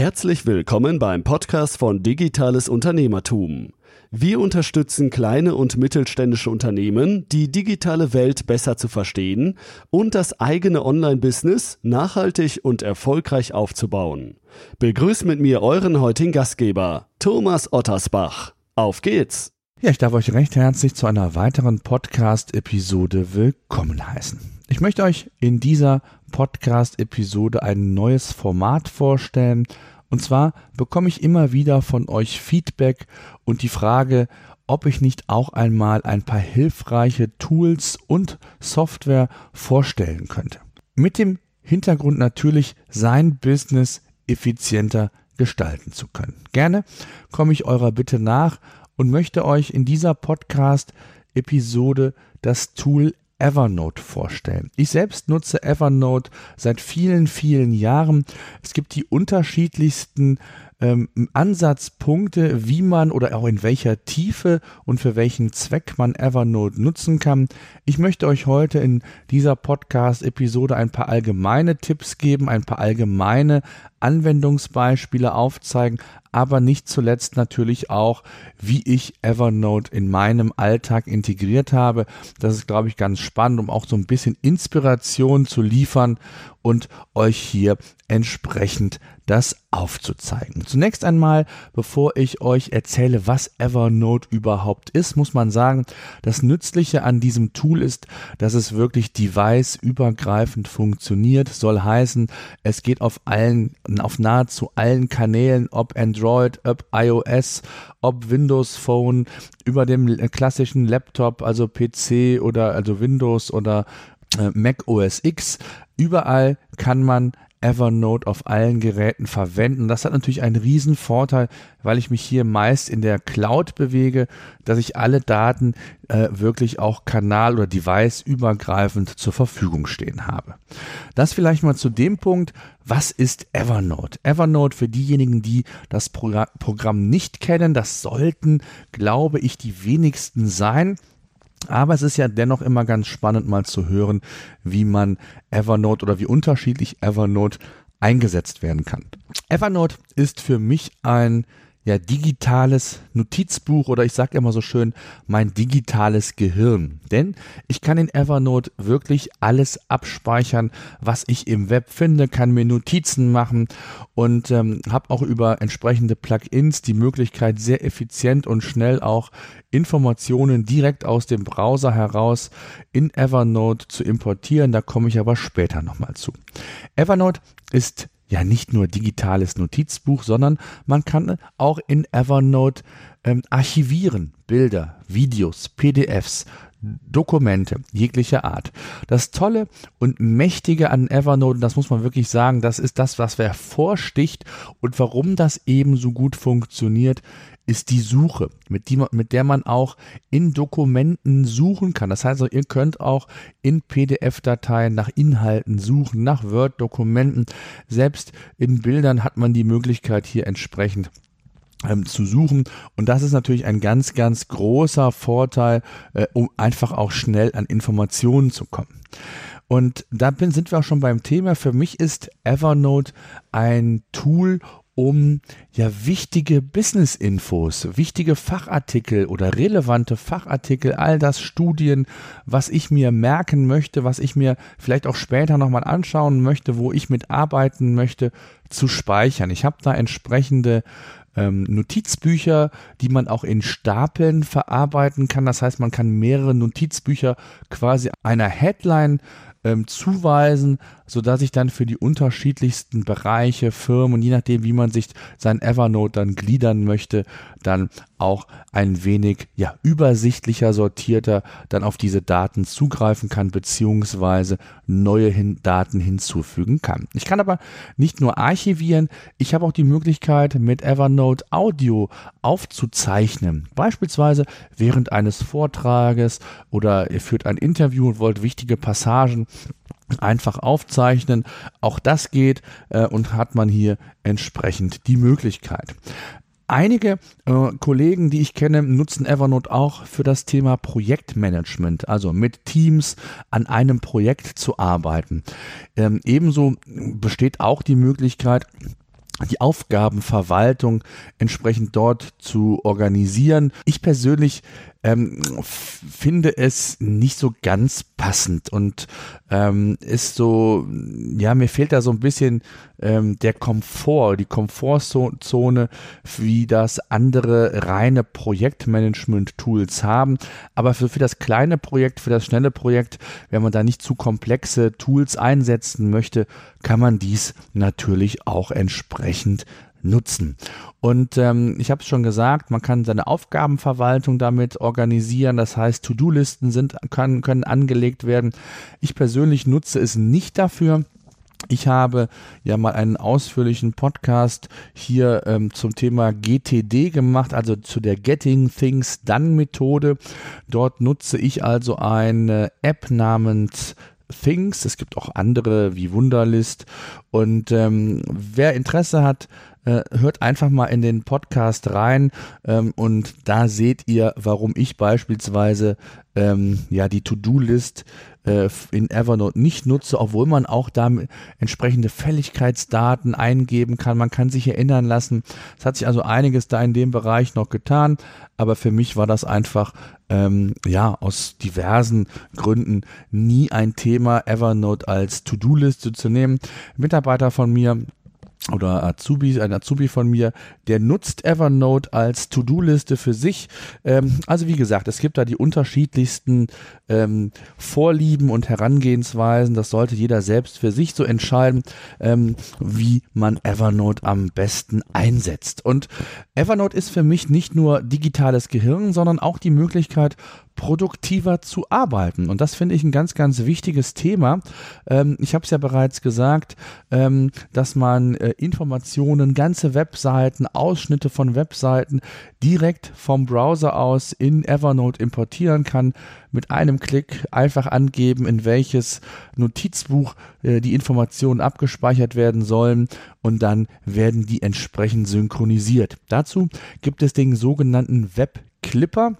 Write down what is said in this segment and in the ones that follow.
Herzlich willkommen beim Podcast von Digitales Unternehmertum. Wir unterstützen kleine und mittelständische Unternehmen, die digitale Welt besser zu verstehen und das eigene Online-Business nachhaltig und erfolgreich aufzubauen. Begrüßt mit mir euren heutigen Gastgeber, Thomas Ottersbach. Auf geht's! Ja, ich darf euch recht herzlich zu einer weiteren Podcast-Episode willkommen heißen. Ich möchte euch in dieser Podcast-Episode ein neues Format vorstellen. Und zwar bekomme ich immer wieder von euch Feedback und die Frage, ob ich nicht auch einmal ein paar hilfreiche Tools und Software vorstellen könnte. Mit dem Hintergrund natürlich sein Business effizienter gestalten zu können. Gerne komme ich eurer Bitte nach und möchte euch in dieser Podcast-Episode das Tool Evernote vorstellen. Ich selbst nutze Evernote seit vielen, vielen Jahren. Es gibt die unterschiedlichsten ähm, Ansatzpunkte, wie man oder auch in welcher Tiefe und für welchen Zweck man Evernote nutzen kann. Ich möchte euch heute in dieser Podcast-Episode ein paar allgemeine Tipps geben, ein paar allgemeine Anwendungsbeispiele aufzeigen, aber nicht zuletzt natürlich auch, wie ich Evernote in meinem Alltag integriert habe. Das ist, glaube ich, ganz spannend, um auch so ein bisschen Inspiration zu liefern und euch hier entsprechend das aufzuzeigen. Zunächst einmal, bevor ich euch erzähle, was Evernote überhaupt ist, muss man sagen, das Nützliche an diesem Tool ist, dass es wirklich device-übergreifend funktioniert. Soll heißen, es geht auf allen, auf nahezu allen Kanälen, ob Android, ob iOS, ob Windows Phone, über dem klassischen Laptop, also PC oder also Windows oder äh, Mac OS X. Überall kann man Evernote auf allen Geräten verwenden. Das hat natürlich einen riesen Vorteil, weil ich mich hier meist in der Cloud bewege, dass ich alle Daten äh, wirklich auch kanal- oder device-übergreifend zur Verfügung stehen habe. Das vielleicht mal zu dem Punkt, was ist Evernote? Evernote für diejenigen, die das Pro Programm nicht kennen, das sollten, glaube ich, die wenigsten sein. Aber es ist ja dennoch immer ganz spannend mal zu hören, wie man Evernote oder wie unterschiedlich Evernote eingesetzt werden kann. Evernote ist für mich ein ja, digitales Notizbuch oder ich sage immer so schön, mein digitales Gehirn. Denn ich kann in Evernote wirklich alles abspeichern, was ich im Web finde, kann mir Notizen machen und ähm, habe auch über entsprechende Plugins die Möglichkeit, sehr effizient und schnell auch Informationen direkt aus dem Browser heraus in Evernote zu importieren. Da komme ich aber später nochmal zu. Evernote ist ja nicht nur digitales Notizbuch, sondern man kann auch in Evernote ähm, archivieren, Bilder, Videos, PDFs, Dokumente jeglicher Art. Das Tolle und Mächtige an Evernote, das muss man wirklich sagen, das ist das, was hervorsticht und warum das eben so gut funktioniert, ist die Suche, mit, die, mit der man auch in Dokumenten suchen kann. Das heißt, ihr könnt auch in PDF-Dateien nach Inhalten suchen, nach Word-Dokumenten. Selbst in Bildern hat man die Möglichkeit, hier entsprechend ähm, zu suchen. Und das ist natürlich ein ganz, ganz großer Vorteil, äh, um einfach auch schnell an Informationen zu kommen. Und da sind wir auch schon beim Thema. Für mich ist Evernote ein Tool, um ja wichtige Business-Infos, wichtige Fachartikel oder relevante Fachartikel, all das Studien, was ich mir merken möchte, was ich mir vielleicht auch später nochmal anschauen möchte, wo ich mitarbeiten möchte, zu speichern. Ich habe da entsprechende ähm, Notizbücher, die man auch in Stapeln verarbeiten kann. Das heißt, man kann mehrere Notizbücher quasi einer Headline ähm, zuweisen, so dass ich dann für die unterschiedlichsten Bereiche, Firmen je nachdem, wie man sich sein Evernote dann gliedern möchte, dann auch ein wenig ja übersichtlicher sortierter dann auf diese Daten zugreifen kann beziehungsweise neue hin Daten hinzufügen kann. Ich kann aber nicht nur archivieren, ich habe auch die Möglichkeit mit Evernote Audio aufzuzeichnen. Beispielsweise während eines Vortrages oder ihr führt ein Interview und wollt wichtige Passagen einfach aufzeichnen. Auch das geht äh, und hat man hier entsprechend die Möglichkeit. Einige äh, Kollegen, die ich kenne, nutzen Evernote auch für das Thema Projektmanagement, also mit Teams an einem Projekt zu arbeiten. Ähm, ebenso besteht auch die Möglichkeit, die Aufgabenverwaltung entsprechend dort zu organisieren. Ich persönlich ähm, finde es nicht so ganz passend und ähm, ist so, ja, mir fehlt da so ein bisschen ähm, der Komfort, die Komfortzone, wie das andere reine Projektmanagement-Tools haben. Aber für, für das kleine Projekt, für das schnelle Projekt, wenn man da nicht zu komplexe Tools einsetzen möchte, kann man dies natürlich auch entsprechend nutzen. Und ähm, ich habe es schon gesagt, man kann seine Aufgabenverwaltung damit organisieren. Das heißt, To-Do-Listen sind kann, können angelegt werden. Ich persönlich nutze es nicht dafür. Ich habe ja mal einen ausführlichen Podcast hier ähm, zum Thema GTD gemacht, also zu der Getting Things Done Methode. Dort nutze ich also eine App namens Things. Es gibt auch andere wie Wunderlist. Und ähm, wer Interesse hat, äh, hört einfach mal in den Podcast rein ähm, und da seht ihr, warum ich beispielsweise ähm, ja die To-Do-List äh, in Evernote nicht nutze, obwohl man auch da entsprechende Fälligkeitsdaten eingeben kann. Man kann sich erinnern lassen. Es hat sich also einiges da in dem Bereich noch getan, aber für mich war das einfach ähm, ja aus diversen Gründen nie ein Thema, Evernote als To-Do-Liste zu nehmen. Mitarbeiter von mir oder Azubi, ein Azubi von mir, der nutzt Evernote als To-Do-Liste für sich. Ähm, also wie gesagt, es gibt da die unterschiedlichsten ähm, Vorlieben und Herangehensweisen. Das sollte jeder selbst für sich so entscheiden, ähm, wie man Evernote am besten einsetzt. Und Evernote ist für mich nicht nur digitales Gehirn, sondern auch die Möglichkeit, produktiver zu arbeiten. Und das finde ich ein ganz, ganz wichtiges Thema. Ähm, ich habe es ja bereits gesagt, ähm, dass man äh, Informationen, ganze Webseiten, Ausschnitte von Webseiten direkt vom Browser aus in Evernote importieren kann. Mit einem Klick einfach angeben, in welches Notizbuch äh, die Informationen abgespeichert werden sollen und dann werden die entsprechend synchronisiert. Dazu gibt es den sogenannten Web Clipper.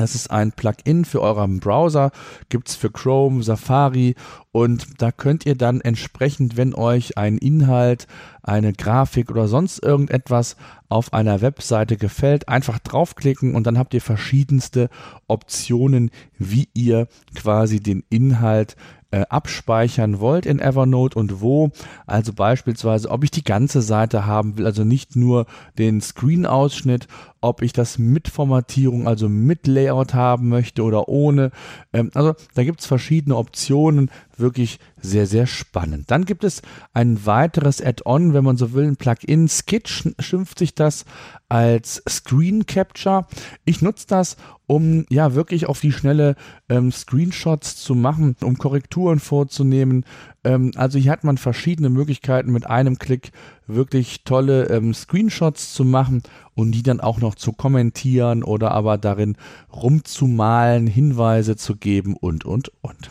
Das ist ein Plugin für euren Browser, gibt's für Chrome, Safari und da könnt ihr dann entsprechend, wenn euch ein Inhalt, eine Grafik oder sonst irgendetwas auf einer Webseite gefällt, einfach draufklicken und dann habt ihr verschiedenste Optionen, wie ihr quasi den Inhalt äh, abspeichern wollt in Evernote und wo. Also beispielsweise, ob ich die ganze Seite haben will, also nicht nur den Screen-Ausschnitt, ob ich das mit Formatierung, also mit Layout haben möchte oder ohne. Ähm, also da gibt es verschiedene Optionen, wirklich sehr, sehr spannend. Dann gibt es ein weiteres Add-on, wenn man so will, ein Plugin. Skitch schimpft sich das als Screen Capture. Ich nutze das, um ja wirklich auf die schnelle ähm, Screenshots zu machen, um Korrekturen vorzunehmen. Ähm, also hier hat man verschiedene Möglichkeiten mit einem Klick wirklich tolle ähm, Screenshots zu machen und die dann auch noch zu kommentieren oder aber darin rumzumalen, Hinweise zu geben und, und, und.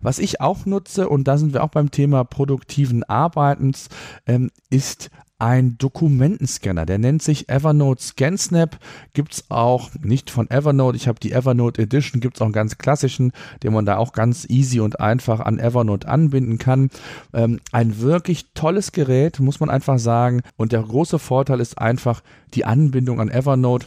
Was ich auch nutze, und da sind wir auch beim Thema produktiven Arbeitens, ähm, ist ein Dokumentenscanner. Der nennt sich Evernote ScanSnap. Gibt es auch nicht von Evernote. Ich habe die Evernote Edition. Gibt es auch einen ganz klassischen, den man da auch ganz easy und einfach an Evernote anbinden kann. Ähm, ein wirklich tolles Gerät, muss man einfach sagen. Und der große Vorteil ist einfach die Anbindung an Evernote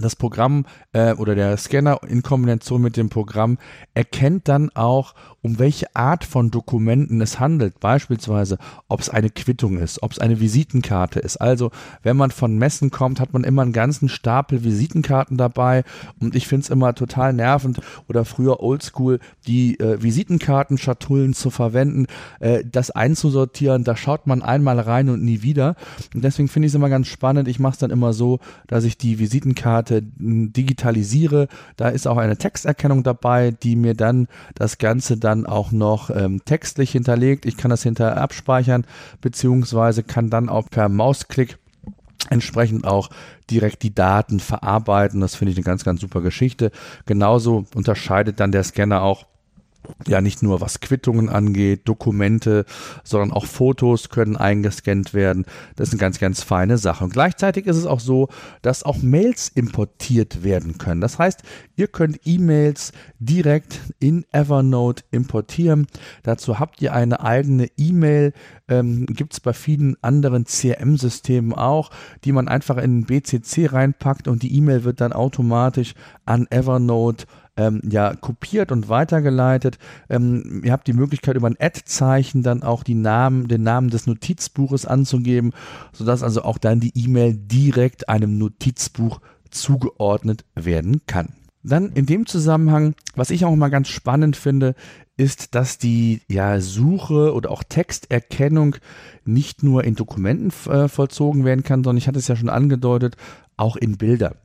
das Programm äh, oder der Scanner in Kombination mit dem Programm erkennt dann auch, um welche Art von Dokumenten es handelt. Beispielsweise, ob es eine Quittung ist, ob es eine Visitenkarte ist. Also, wenn man von Messen kommt, hat man immer einen ganzen Stapel Visitenkarten dabei. Und ich finde es immer total nervend oder früher oldschool, die äh, Visitenkartenschatullen zu verwenden, äh, das einzusortieren. Da schaut man einmal rein und nie wieder. Und deswegen finde ich es immer ganz spannend. Ich mache es dann immer so, dass ich die Visitenkarte digitalisiere. Da ist auch eine Texterkennung dabei, die mir dann das Ganze dann dann auch noch ähm, textlich hinterlegt. Ich kann das hinterher abspeichern, beziehungsweise kann dann auch per Mausklick entsprechend auch direkt die Daten verarbeiten. Das finde ich eine ganz, ganz super Geschichte. Genauso unterscheidet dann der Scanner auch ja nicht nur was Quittungen angeht, Dokumente, sondern auch Fotos können eingescannt werden. Das ist eine ganz, ganz feine Sache. Und gleichzeitig ist es auch so, dass auch Mails importiert werden können. Das heißt, ihr könnt E-Mails direkt in Evernote importieren. Dazu habt ihr eine eigene E-Mail, ähm, gibt es bei vielen anderen CRM-Systemen auch, die man einfach in BCC reinpackt und die E-Mail wird dann automatisch an Evernote ähm, ja, kopiert und weitergeleitet. Ähm, ihr habt die Möglichkeit, über ein Ad-Zeichen dann auch die Namen, den Namen des Notizbuches anzugeben, sodass also auch dann die E-Mail direkt einem Notizbuch zugeordnet werden kann. Dann in dem Zusammenhang, was ich auch mal ganz spannend finde, ist, dass die ja, Suche oder auch Texterkennung nicht nur in Dokumenten äh, vollzogen werden kann, sondern ich hatte es ja schon angedeutet, auch in Bilder.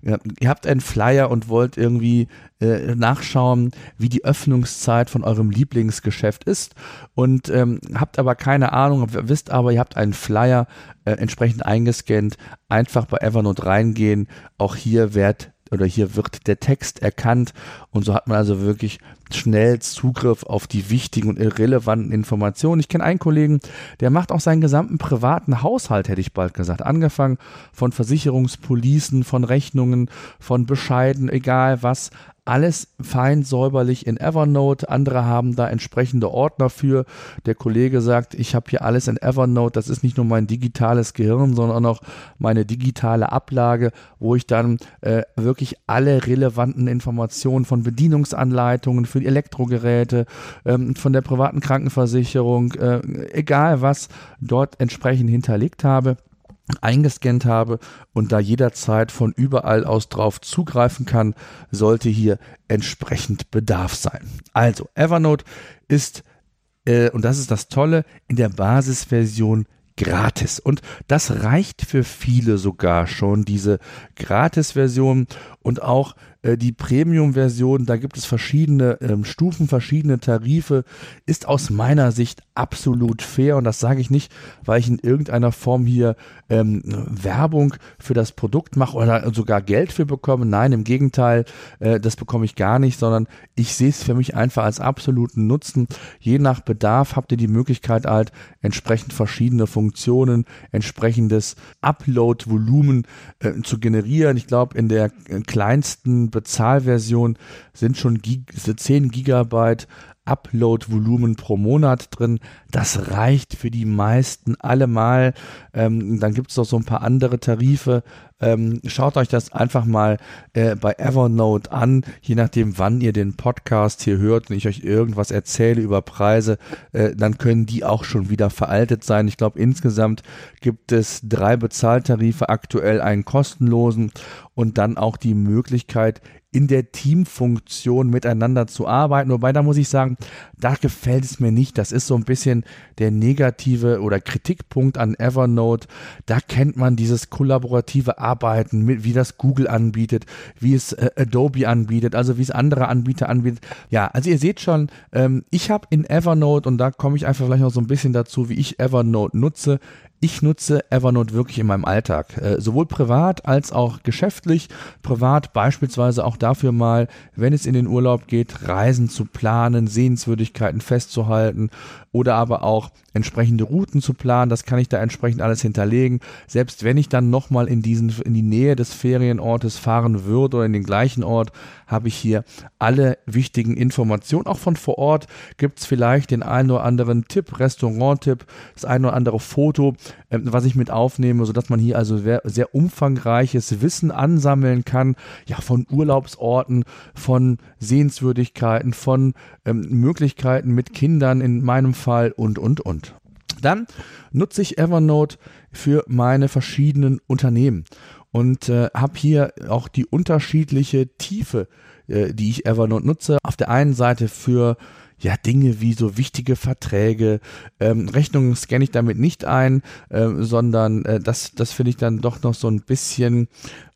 Ihr habt einen Flyer und wollt irgendwie äh, nachschauen, wie die Öffnungszeit von eurem Lieblingsgeschäft ist und ähm, habt aber keine Ahnung, wisst aber, ihr habt einen Flyer äh, entsprechend eingescannt, einfach bei Evernote reingehen. Auch hier wird oder hier wird der Text erkannt. Und so hat man also wirklich schnell Zugriff auf die wichtigen und irrelevanten Informationen. Ich kenne einen Kollegen, der macht auch seinen gesamten privaten Haushalt, hätte ich bald gesagt, angefangen von Versicherungspolicen, von Rechnungen, von Bescheiden, egal was, alles fein säuberlich in Evernote. Andere haben da entsprechende Ordner für. Der Kollege sagt, ich habe hier alles in Evernote. Das ist nicht nur mein digitales Gehirn, sondern auch meine digitale Ablage, wo ich dann äh, wirklich alle relevanten Informationen von Bedienungsanleitungen für Elektrogeräte, ähm, von der privaten Krankenversicherung, äh, egal was, dort entsprechend hinterlegt habe eingescannt habe und da jederzeit von überall aus drauf zugreifen kann, sollte hier entsprechend Bedarf sein. Also Evernote ist, äh, und das ist das Tolle, in der Basisversion gratis. Und das reicht für viele sogar schon, diese Gratis-Version und auch äh, die Premium-Version, da gibt es verschiedene ähm, Stufen, verschiedene Tarife, ist aus meiner Sicht absolut fair und das sage ich nicht, weil ich in irgendeiner Form hier ähm, Werbung für das Produkt mache oder sogar Geld für bekomme. Nein, im Gegenteil, äh, das bekomme ich gar nicht, sondern ich sehe es für mich einfach als absoluten Nutzen. Je nach Bedarf habt ihr die Möglichkeit halt entsprechend verschiedene Funktionen, entsprechendes Upload-Volumen äh, zu generieren. Ich glaube, in der äh, Bezahlversion sind schon 10 Gigabyte Upload-Volumen pro Monat drin. Das reicht für die meisten allemal. Ähm, dann gibt es noch so ein paar andere Tarife. Ähm, schaut euch das einfach mal äh, bei Evernote an, je nachdem, wann ihr den Podcast hier hört und ich euch irgendwas erzähle über Preise, äh, dann können die auch schon wieder veraltet sein. Ich glaube, insgesamt gibt es drei Bezahltarife, aktuell einen kostenlosen und dann auch die Möglichkeit, in der Teamfunktion miteinander zu arbeiten. Wobei, da muss ich sagen, da gefällt es mir nicht. Das ist so ein bisschen der negative oder Kritikpunkt an Evernote. Da kennt man dieses kollaborative Arbeiten, mit, wie das Google anbietet, wie es äh, Adobe anbietet, also wie es andere Anbieter anbietet. Ja, also ihr seht schon, ähm, ich habe in Evernote, und da komme ich einfach vielleicht noch so ein bisschen dazu, wie ich Evernote nutze, ich nutze Evernote wirklich in meinem Alltag, äh, sowohl privat als auch geschäftlich. Privat beispielsweise auch dafür mal, wenn es in den Urlaub geht, Reisen zu planen, Sehenswürdigkeiten festzuhalten oder aber auch entsprechende Routen zu planen. Das kann ich da entsprechend alles hinterlegen. Selbst wenn ich dann nochmal in diesen, in die Nähe des Ferienortes fahren würde oder in den gleichen Ort, habe ich hier alle wichtigen Informationen. Auch von vor Ort gibt es vielleicht den einen oder anderen Tipp, Restaurant-Tipp, das ein oder andere Foto, äh, was ich mit aufnehme, sodass man hier also sehr, sehr umfangreiches Wissen ansammeln kann. Ja, von Urlaubsorten, von Sehenswürdigkeiten, von ähm, Möglichkeiten mit Kindern in meinem Fall und, und, und. Dann nutze ich Evernote für meine verschiedenen Unternehmen und äh, habe hier auch die unterschiedliche Tiefe, äh, die ich Evernote nutze. Auf der einen Seite für ja, Dinge wie so wichtige Verträge, ähm, Rechnungen scanne ich damit nicht ein, äh, sondern äh, das, das finde ich dann doch noch so ein bisschen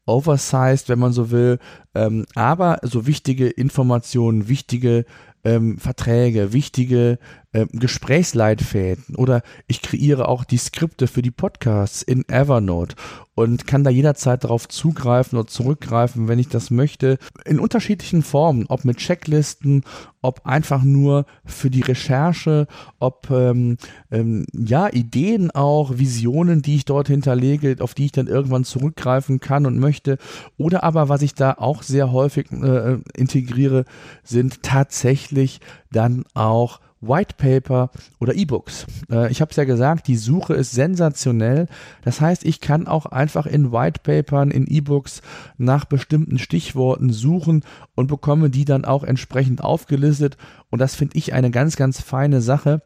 oversized, wenn man so will. Ähm, aber so wichtige Informationen, wichtige ähm, Verträge, wichtige äh, Gesprächsleitfäden oder ich kreiere auch die Skripte für die Podcasts in Evernote und kann da jederzeit darauf zugreifen oder zurückgreifen, wenn ich das möchte, in unterschiedlichen Formen, ob mit Checklisten, ob einfach nur für die Recherche, ob ähm, ähm, ja Ideen auch, Visionen, die ich dort hinterlege, auf die ich dann irgendwann zurückgreifen kann und möchte, oder aber was ich da auch sehr häufig äh, integriere, sind tatsächlich dann auch White Paper oder E-Books. Äh, ich habe es ja gesagt, die Suche ist sensationell. Das heißt, ich kann auch einfach in White Papern, in E-Books nach bestimmten Stichworten suchen und bekomme die dann auch entsprechend aufgelistet. Und das finde ich eine ganz, ganz feine Sache.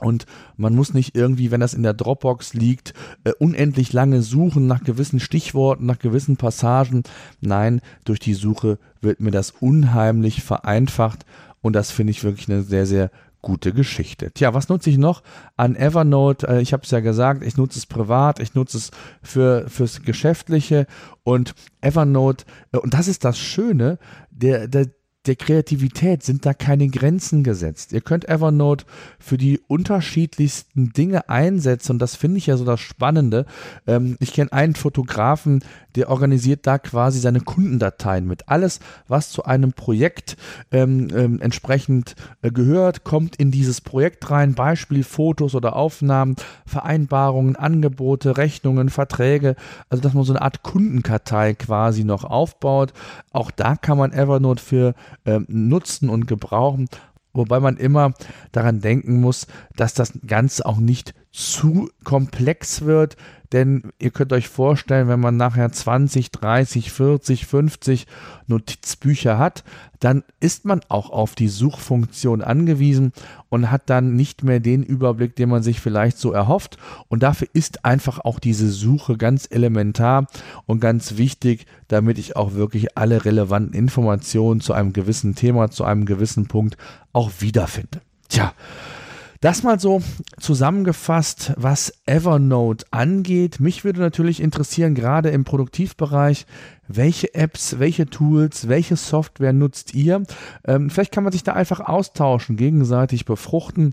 Und man muss nicht irgendwie, wenn das in der Dropbox liegt, äh, unendlich lange suchen nach gewissen Stichworten, nach gewissen Passagen. Nein, durch die Suche wird mir das unheimlich vereinfacht. Und das finde ich wirklich eine sehr, sehr gute Geschichte. Tja, was nutze ich noch an Evernote? Äh, ich habe es ja gesagt, ich nutze es privat, ich nutze es für fürs Geschäftliche und Evernote, äh, und das ist das Schöne, der, der, der Kreativität sind da keine Grenzen gesetzt. Ihr könnt Evernote für die unterschiedlichsten Dinge einsetzen und das finde ich ja so das Spannende. Ähm, ich kenne einen Fotografen, der organisiert da quasi seine Kundendateien mit. Alles, was zu einem Projekt ähm, ähm, entsprechend äh, gehört, kommt in dieses Projekt rein. Beispiel Fotos oder Aufnahmen, Vereinbarungen, Angebote, Rechnungen, Verträge. Also dass man so eine Art Kundenkartei quasi noch aufbaut. Auch da kann man Evernote für ähm, nutzen und gebrauchen. Wobei man immer daran denken muss, dass das Ganze auch nicht zu komplex wird, denn ihr könnt euch vorstellen, wenn man nachher 20, 30, 40, 50 Notizbücher hat, dann ist man auch auf die Suchfunktion angewiesen und hat dann nicht mehr den Überblick, den man sich vielleicht so erhofft. Und dafür ist einfach auch diese Suche ganz elementar und ganz wichtig, damit ich auch wirklich alle relevanten Informationen zu einem gewissen Thema, zu einem gewissen Punkt auch wiederfinde. Tja, das mal so zusammengefasst, was Evernote angeht. Mich würde natürlich interessieren, gerade im Produktivbereich, welche Apps, welche Tools, welche Software nutzt ihr? Ähm, vielleicht kann man sich da einfach austauschen, gegenseitig befruchten.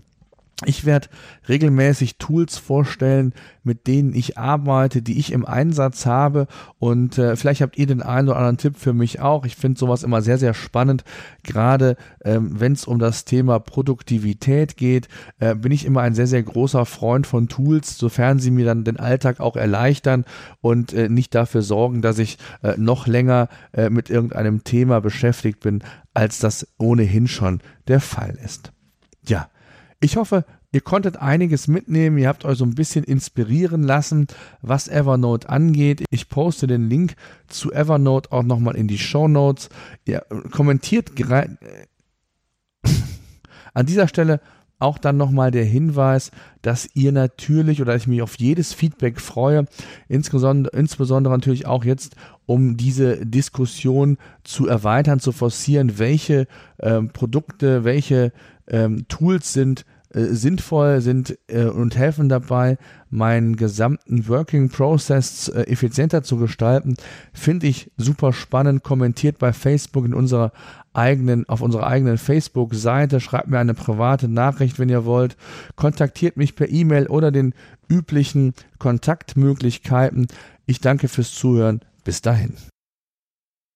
Ich werde regelmäßig Tools vorstellen, mit denen ich arbeite, die ich im Einsatz habe. Und äh, vielleicht habt ihr den einen oder anderen Tipp für mich auch. Ich finde sowas immer sehr, sehr spannend. Gerade ähm, wenn es um das Thema Produktivität geht, äh, bin ich immer ein sehr, sehr großer Freund von Tools, sofern sie mir dann den Alltag auch erleichtern und äh, nicht dafür sorgen, dass ich äh, noch länger äh, mit irgendeinem Thema beschäftigt bin, als das ohnehin schon der Fall ist. Ja, ich hoffe, ihr konntet einiges mitnehmen. Ihr habt euch so ein bisschen inspirieren lassen, was Evernote angeht. Ich poste den Link zu Evernote auch nochmal in die Show Notes. Ihr kommentiert an dieser Stelle auch dann nochmal der Hinweis, dass ihr natürlich oder ich mich auf jedes Feedback freue, insbesondere, insbesondere natürlich auch jetzt, um diese Diskussion zu erweitern, zu forcieren, welche ähm, Produkte, welche ähm, Tools sind äh, sinnvoll, sind äh, und helfen dabei, meinen gesamten Working Process äh, effizienter zu gestalten. Finde ich super spannend. Kommentiert bei Facebook in unserer eigenen, auf unserer eigenen Facebook-Seite. Schreibt mir eine private Nachricht, wenn ihr wollt. Kontaktiert mich per E-Mail oder den üblichen Kontaktmöglichkeiten. Ich danke fürs Zuhören. Bis dahin.